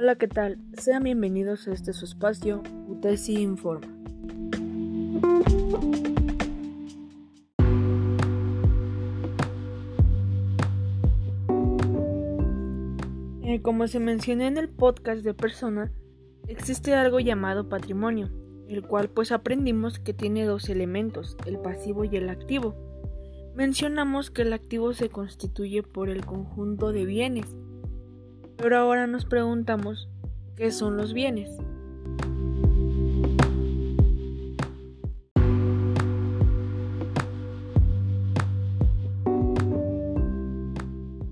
Hola, ¿qué tal? Sean bienvenidos a este su espacio, UTESI Informa. Eh, como se mencionó en el podcast de persona, existe algo llamado patrimonio, el cual pues aprendimos que tiene dos elementos, el pasivo y el activo. Mencionamos que el activo se constituye por el conjunto de bienes, pero ahora nos preguntamos, ¿qué son los bienes?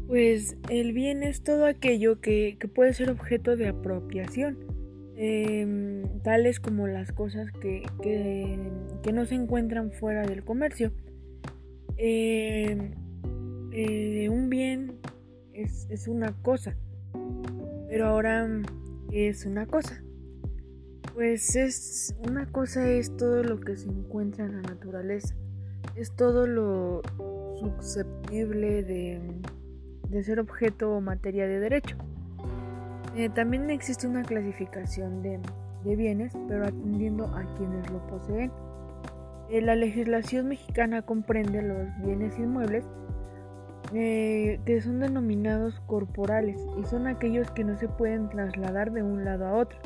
Pues el bien es todo aquello que, puede ser objeto de apropiación, em, tales como las cosas que, no se encuentran fuera del comercio. Em, eh, un bien es, es una cosa, pero ahora, ¿qué es una cosa? Pues es una cosa es todo lo que se encuentra en la naturaleza. Es todo lo susceptible de, ser objeto o materia de derecho. Eh, también existe una clasificación de, bienes, pero atendiendo a quienes lo poseen. Eh, la legislación mexicana comprende los bienes inmuebles eh, que son denominados corporales y son aquellos que no se pueden trasladar de un lado a otro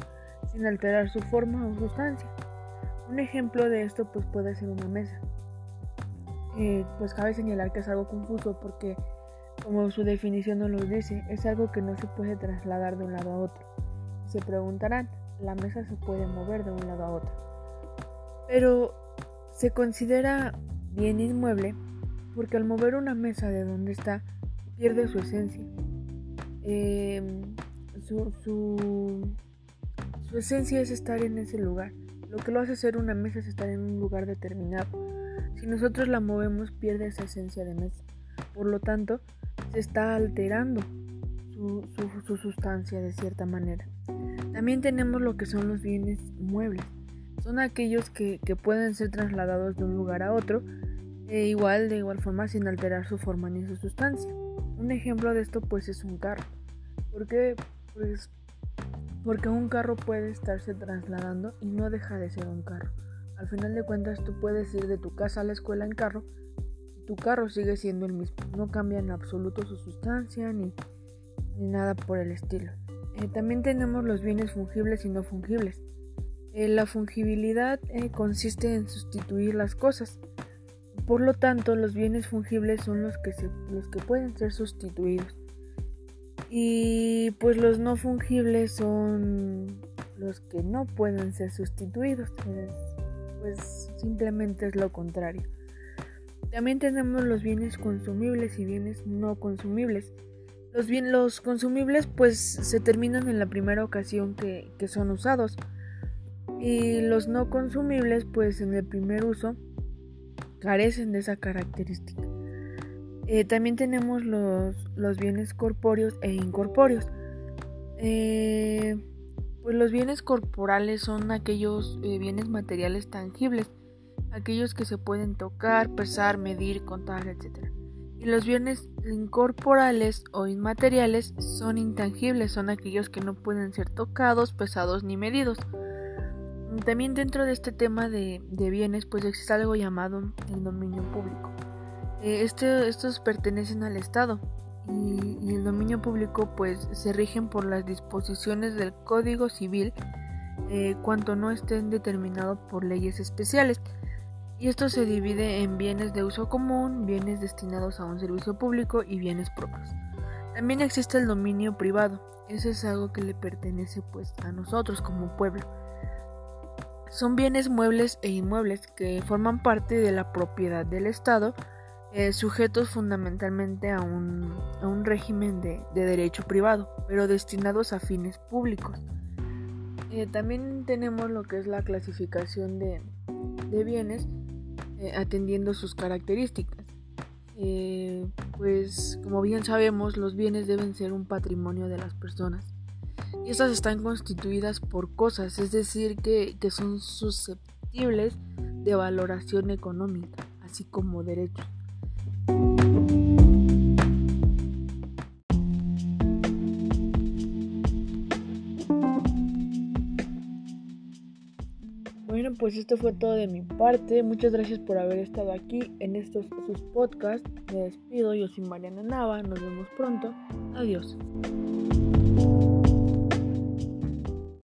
sin alterar su forma o sustancia. Un ejemplo de esto pues puede ser una mesa. Eh, pues cabe señalar que es algo confuso porque como su definición nos lo dice, es algo que no se puede trasladar de un lado a otro. Se preguntarán, la mesa se puede mover de un lado a otro. Pero se considera bien inmueble porque al mover una mesa de donde está, pierde su esencia. Em, su, esencia es estar en ese lugar. Lo que lo hace ser una mesa es estar en un lugar determinado. Si nosotros la movemos, pierde esa esencia de mesa. Por lo tanto, se está alterando su, su, sustancia de cierta manera. También tenemos lo que son los bienes muebles. Son aquellos que, que pueden ser trasladados de un lugar a otro igual de igual forma sin alterar su forma ni su sustancia. Un ejemplo de esto pues es un carro. ¿Por qué? Pues porque un carro puede estarse trasladando y no deja de ser un carro. Al final de cuentas tú puedes ir de tu casa a la escuela en carro y tu carro sigue siendo el mismo. No cambia en absoluto su sustancia ni, ni nada por el estilo. Eh, también tenemos los bienes fungibles y no fungibles. Eh, la fungibilidad eh, consiste en sustituir las cosas. Por lo tanto, los bienes fungibles son los que, los que pueden ser sustituidos. Y pues los no fungibles son los que no pueden ser sustituidos. Pues, pues simplemente es lo contrario. También tenemos los bienes consumibles y bienes no consumibles. Los, bien, los consumibles pues se terminan en la primera ocasión que, que son usados. Y los no consumibles pues en el primer uso carecen de esa característica. Eh, también tenemos los, los, bienes corpóreos e incorpóreos. Eh, pues los bienes corporales son aquellos eh, bienes materiales tangibles, aquellos que se pueden tocar, pesar, medir, contar, etc. Y los bienes incorporales o inmateriales son intangibles, son aquellos que no pueden ser tocados, pesados ni medidos. También dentro de este tema de, bienes, pues existe algo llamado el dominio público. Eh, este, estos pertenecen al Estado y, el dominio público pues se rigen por las disposiciones del Código Civil eh, cuanto no estén determinados por leyes especiales. Y esto se divide en bienes de uso común, bienes destinados a un servicio público y bienes propios. También existe el dominio privado. Ese es algo que le pertenece pues a nosotros como pueblo. Son bienes muebles e inmuebles que forman parte de la propiedad del Estado, eh, sujetos fundamentalmente a un, régimen de, derecho privado, pero destinados a fines públicos. Eh, también tenemos lo que es la clasificación de, bienes eh, atendiendo sus características. pues como bien sabemos, los bienes deben ser un patrimonio de las personas y estas están constituidas por cosas, es decir, que, que son susceptibles de valoración económica, así como derechos. Bueno, pues esto fue todo de mi parte. Muchas gracias por haber estado aquí en estos sus podcasts. Me despido, yo soy Mariana Nava. Nos vemos pronto. Adiós.